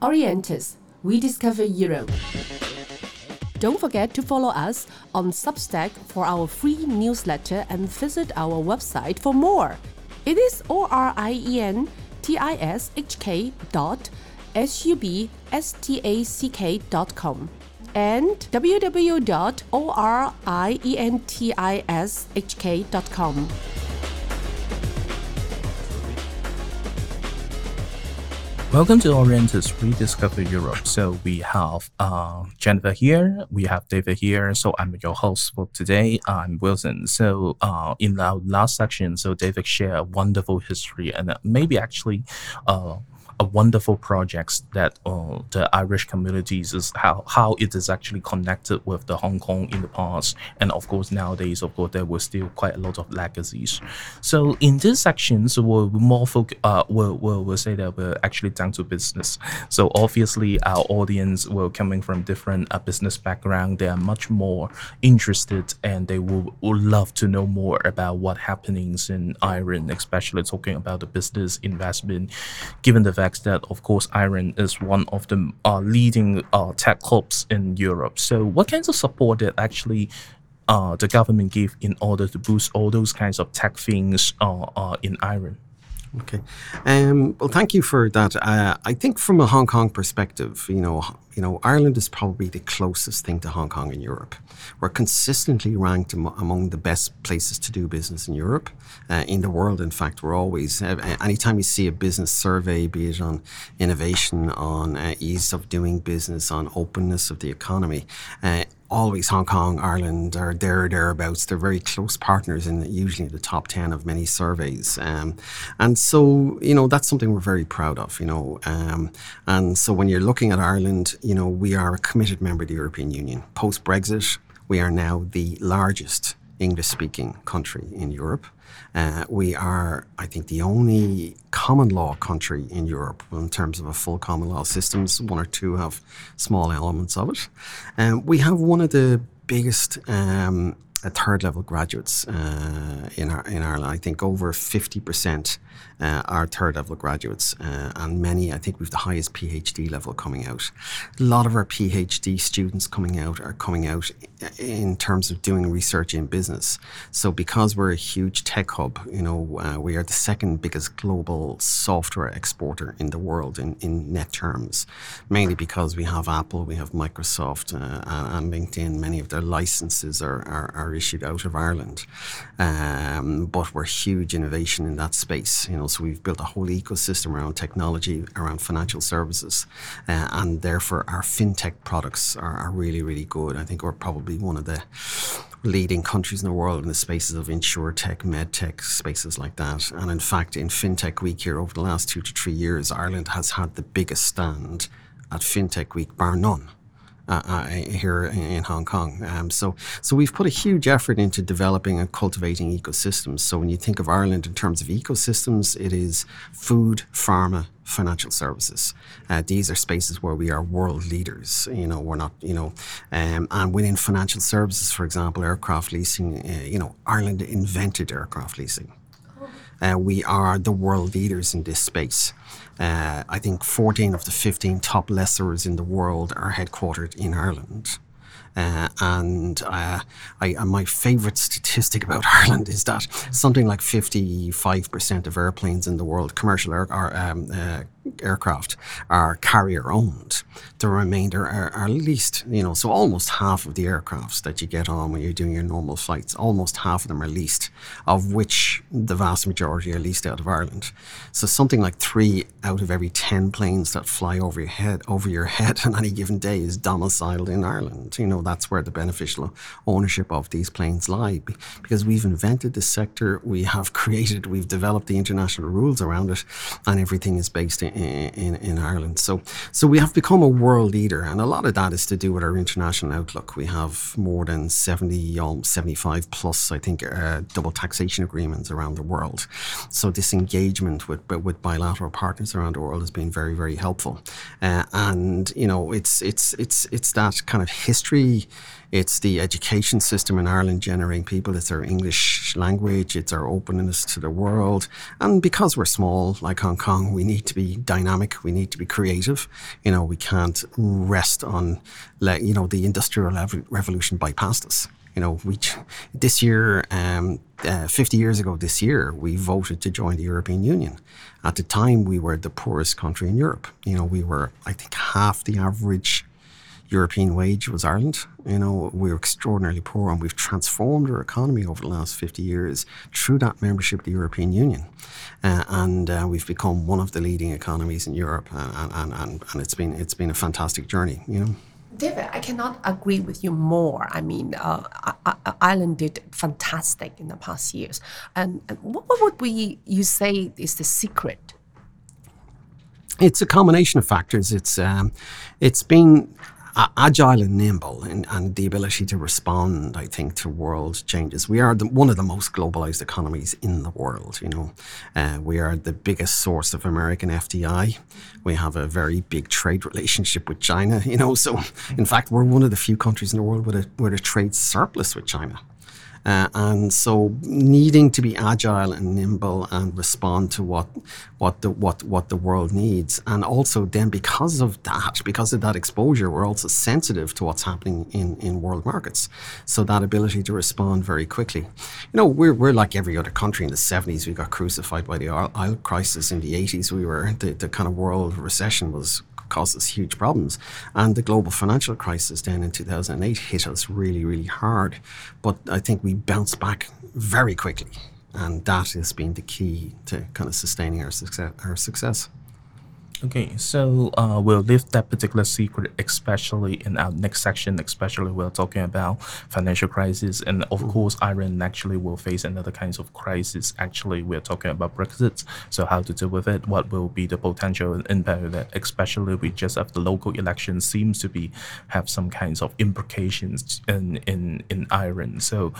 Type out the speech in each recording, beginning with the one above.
Orientis, we discover Europe. Don't forget to follow us on Substack for our free newsletter and visit our website for more. It is O R I E N T I S H K dot S U B S T A C K dot com and www.orientishk.com. Welcome to Orientis Rediscover Europe. So we have uh, Jennifer here, we have David here. So I'm your host for today. I'm Wilson. So uh, in our last section, so David shared a wonderful history and maybe actually uh, wonderful projects that uh, the Irish communities is how how it is actually connected with the Hong Kong in the past, and of course nowadays, of course, there were still quite a lot of legacies. So in this section, so we're more focus, uh, we'll, we'll, we'll say that we're actually down to business. So obviously, our audience were coming from different uh, business background. They are much more interested, and they will, will love to know more about what happenings in Ireland, especially talking about the business investment, given the fact that, of course, Ireland is one of the uh, leading uh, tech hubs in Europe. So, what kinds of support did actually uh, the government give in order to boost all those kinds of tech things uh, uh, in Ireland? Okay. Um, well, thank you for that. Uh, I think from a Hong Kong perspective, you know, you know, Ireland is probably the closest thing to Hong Kong in Europe. We're consistently ranked am- among the best places to do business in Europe, uh, in the world. In fact, we're always, uh, anytime you see a business survey, be it on innovation, on uh, ease of doing business, on openness of the economy, uh, always Hong Kong, Ireland are there or thereabouts. They're very close partners in usually the top 10 of many surveys. Um, and so, you know, that's something we're very proud of, you know. Um, and so when you're looking at Ireland, you know, we are a committed member of the European Union. Post Brexit, we are now the largest English speaking country in Europe. Uh, we are, I think, the only common law country in Europe in terms of a full common law system. One or two have small elements of it. Um, we have one of the biggest um, third level graduates uh, in our in Ireland. I think over fifty percent uh, are third level graduates, uh, and many, I think, we've the highest PhD level coming out. A lot of our PhD students coming out are coming out in terms of doing research in business. So, because we're a huge tech hub, you know, uh, we are the second biggest global software exporter in the world in, in net terms, mainly because we have Apple, we have Microsoft, uh, and LinkedIn. Many of their licenses are, are, are issued out of Ireland. Um, but we're huge innovation in that space, you know, so we've built a whole ecosystem around technology, around financial services, uh, and therefore our fintech products are, are really, really good. I think we're probably one of the leading countries in the world in the spaces of insure tech, med tech, spaces like that. And in fact, in FinTech Week here over the last two to three years, Ireland has had the biggest stand at FinTech Week, bar none uh, uh, here in Hong Kong. Um, so, so we've put a huge effort into developing and cultivating ecosystems. So when you think of Ireland in terms of ecosystems, it is food, pharma, financial services. Uh, these are spaces where we are world leaders. You know, we're not, you know, um, and within financial services, for example, aircraft leasing, uh, you know, Ireland invented aircraft leasing. Uh, we are the world leaders in this space. Uh, I think 14 of the 15 top lessors in the world are headquartered in Ireland. Uh, and uh, I, my favourite statistic about Ireland is that something like 55% of airplanes in the world, commercial air, or, um, uh, aircraft are carrier owned. The remainder are, are, leased, you know, so almost half of the aircrafts that you get on when you're doing your normal flights, almost half of them are leased, of which the vast majority are leased out of Ireland. So something like three out of every 10 planes that fly over your head, over your head on any given day is domiciled in Ireland. You know, that's where the beneficial ownership of these planes lie because we've invented this sector, we have created, we've developed the international rules around it, and everything is based in, in, in Ireland. So, so we have become a world leader, and a lot of that is to do with our international outlook. We have more than 70, almost 75 plus, I think, uh, double taxation agreements around the world. So this engagement with with bilateral partners around the world has been very, very helpful. Uh, and you know, it's it's it's it's that kind of history. It's the education system in Ireland generating people. It's our English language. It's our openness to the world. And because we're small, like Hong Kong, we need to be dynamic. We need to be creative. You know, we can't rest on, you know, the industrial revolution bypassed us you know, we this year, um, uh, 50 years ago this year, we voted to join the European Union. At the time, we were the poorest country in Europe. You know, we were, I think, half the average European wage was Ireland. You know, we were extraordinarily poor, and we've transformed our economy over the last 50 years through that membership of the European Union. Uh, and uh, we've become one of the leading economies in Europe, and, and, and, and it's been it's been a fantastic journey. You know. David, I cannot agree with you more. I mean, uh, Ireland did fantastic in the past years. And, and what, what would we you say is the secret? It's a combination of factors. It's um, it's been agile and nimble and, and the ability to respond, I think, to world changes. We are the, one of the most globalized economies in the world. You know, uh, we are the biggest source of American FDI. We have a very big trade relationship with China. You know, so in fact, we're one of the few countries in the world with a with a trade surplus with China. Uh, and so needing to be agile and nimble and respond to what what the what what the world needs. And also then because of that because of that exposure we're also sensitive to what's happening in in world markets. So that ability to respond very quickly. You know we're, we're like every other country in the 70s we got crucified by the oil crisis in the 80s we were the, the kind of world recession was caused us huge problems. And the global financial crisis then in 2008 hit us really, really hard. But I think we bounced back very quickly. And that has been the key to kind of sustaining our success. Our success. Okay, so uh, we'll leave that particular secret, especially in our next section. Especially, we're talking about financial crisis, and of mm. course, Ireland actually will face another kinds of crisis. Actually, we're talking about Brexit. So, how to deal with it? What will be the potential impact of that? Especially, we just have the local election seems to be have some kinds of implications in in in Ireland. So,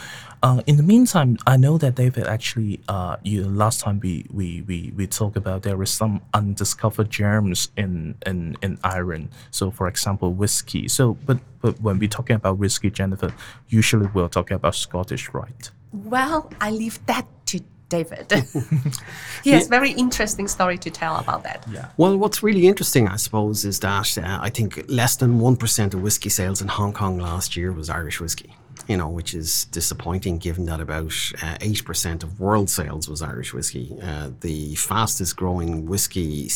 uh, in the meantime, I know that David actually, uh, you last time we we we we talked about there is some undiscovered germs in, in, in Ireland. So, for example, whiskey. So, but, but when we're talking about whiskey, Jennifer, usually we're talking about Scottish, right? Well, I leave that to David. he has yeah. very interesting story to tell about that. Yeah. Well, what's really interesting, I suppose, is that uh, I think less than 1% of whiskey sales in Hong Kong last year was Irish whiskey you know, which is disappointing given that about uh, 8% of world sales was Irish whiskey. Uh, the fastest growing whiskey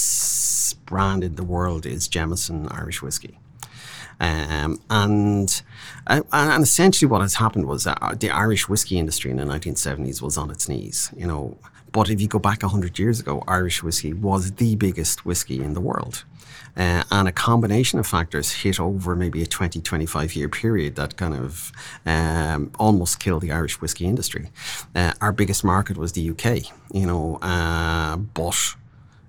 brand in the world is Jameson Irish whiskey. Um, and uh, and essentially what has happened was that the Irish whiskey industry in the 1970s was on its knees, you know. But if you go back 100 years ago, Irish whiskey was the biggest whiskey in the world. Uh, and a combination of factors hit over maybe a 20, 25 year period that kind of um, almost killed the Irish whiskey industry. Uh, our biggest market was the UK, you know, uh, but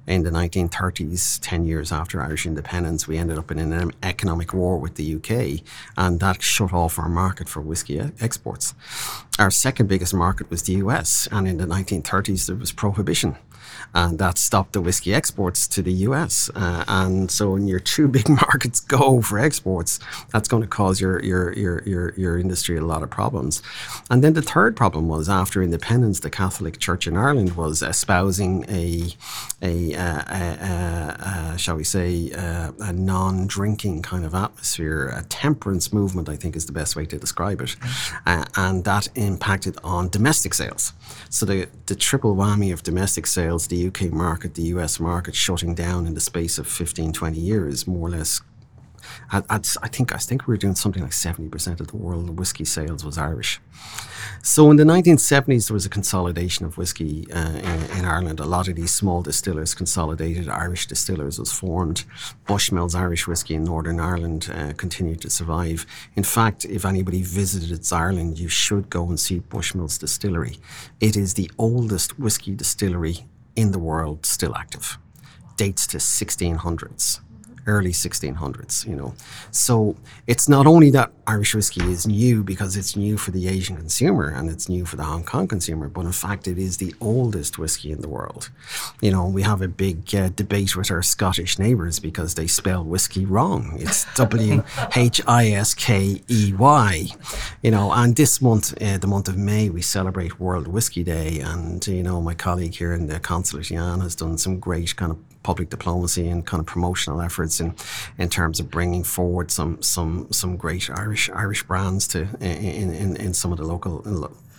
in the 1930s, 10 years after Irish independence, we ended up in an economic war with the UK, and that shut off our market for whiskey exports. Our second biggest market was the US, and in the 1930s, there was prohibition and that stopped the whiskey exports to the US. Uh, and so when your two big markets go for exports, that's going to cause your, your, your, your, your industry a lot of problems. And then the third problem was after independence, the Catholic Church in Ireland was espousing a, a, uh, a, a shall we say, uh, a non-drinking kind of atmosphere, a temperance movement, I think is the best way to describe it. Uh, and that impacted on domestic sales. So the, the triple whammy of domestic sales, the UK market, the US market shutting down in the space of 15, 20 years, more or less. I, I think I think we were doing something like 70% of the world whiskey sales was Irish. So in the 1970s, there was a consolidation of whiskey uh, in, in, Ireland. A lot of these small distillers consolidated. Irish distillers was formed. Bushmills Irish whiskey in Northern Ireland uh, continued to survive. In fact, if anybody visited Ireland, you should go and see Bushmills Distillery. It is the oldest whiskey distillery in the world still active. Dates to 1600s. Early 1600s, you know. So it's not only that Irish whiskey is new because it's new for the Asian consumer and it's new for the Hong Kong consumer, but in fact it is the oldest whiskey in the world. You know, we have a big uh, debate with our Scottish neighbours because they spell whiskey wrong. It's W H I S K E Y, you know, and this month, uh, the month of May, we celebrate World Whiskey Day and, you know, my colleague here in the consulate, Jan, has done some great kind of public diplomacy and kind of promotional efforts in in terms of bringing forward some some some great Irish Irish brands to in in, in some of the local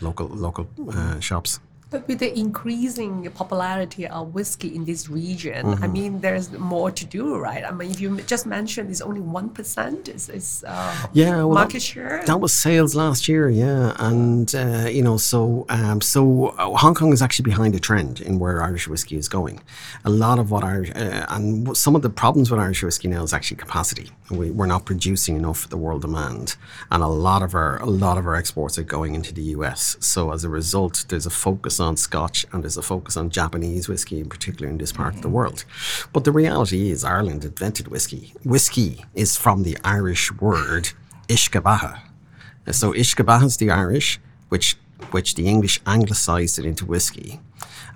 local local uh, shops. But with the increasing popularity of whiskey in this region, mm-hmm. I mean, there's more to do, right? I mean, if you just mentioned it's only 1% is, is uh, yeah, well, market that, share. That was sales last year, yeah. And, uh, you know, so um, so uh, Hong Kong is actually behind a trend in where Irish whiskey is going. A lot of what Irish, uh, and some of the problems with Irish whiskey now is actually capacity. We, we're not producing enough for the world demand. And a lot of our, a lot of our exports are going into the US. So as a result, there's a focus on Scotch and there's a focus on Japanese whiskey in particular in this part mm-hmm. of the world. But the reality is Ireland invented whiskey. Whiskey is from the Irish word uisce beatha. So uisce beatha is the Irish, which which the English anglicised it into whiskey.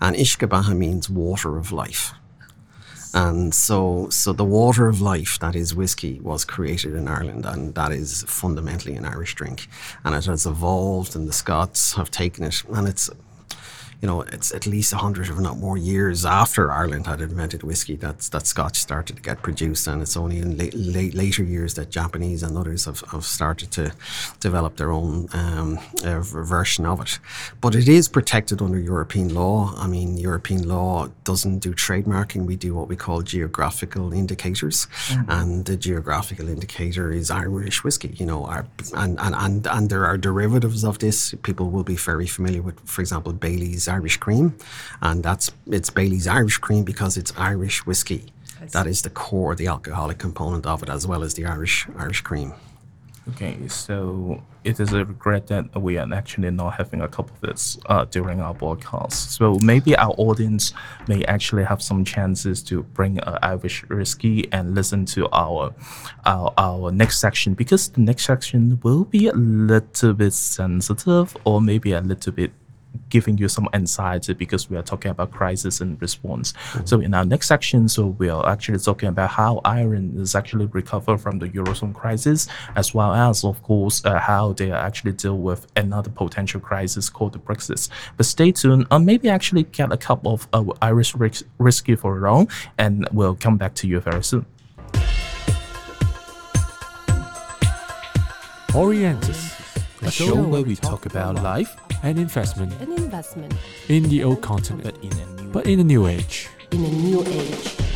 And uisce beatha means water of life. And so, so the water of life that is whiskey was created in Ireland, and that is fundamentally an Irish drink. And it has evolved, and the Scots have taken it, and it's you know, it's at least a 100, if not more, years after Ireland had invented whiskey that, that Scotch started to get produced. And it's only in late, late, later years that Japanese and others have, have started to develop their own um, uh, version of it. But it is protected under European law. I mean, European law doesn't do trademarking. We do what we call geographical indicators. Mm-hmm. And the geographical indicator is Irish whiskey, you know, our, and, and, and, and there are derivatives of this. People will be very familiar with, for example, Bailey's Irish cream, and that's it's Bailey's Irish cream because it's Irish whiskey. That is the core, the alcoholic component of it, as well as the Irish Irish cream. Okay, so it is a regret that we are actually not having a cup of this uh, during our broadcast. So maybe our audience may actually have some chances to bring an Irish whiskey and listen to our, our our next section because the next section will be a little bit sensitive or maybe a little bit giving you some anxiety because we are talking about crisis and response. Mm-hmm. So in our next section, so we are actually talking about how Ireland is actually recover from the eurozone crisis, as well as of course uh, how they actually deal with another potential crisis called the Brexit. But stay tuned, and maybe actually get a cup of uh, Irish whiskey for your own, and we'll come back to you very soon. Orientis, a show where we talk about life and investment An investment in the old continent, but in a new but in a new age. in a new age.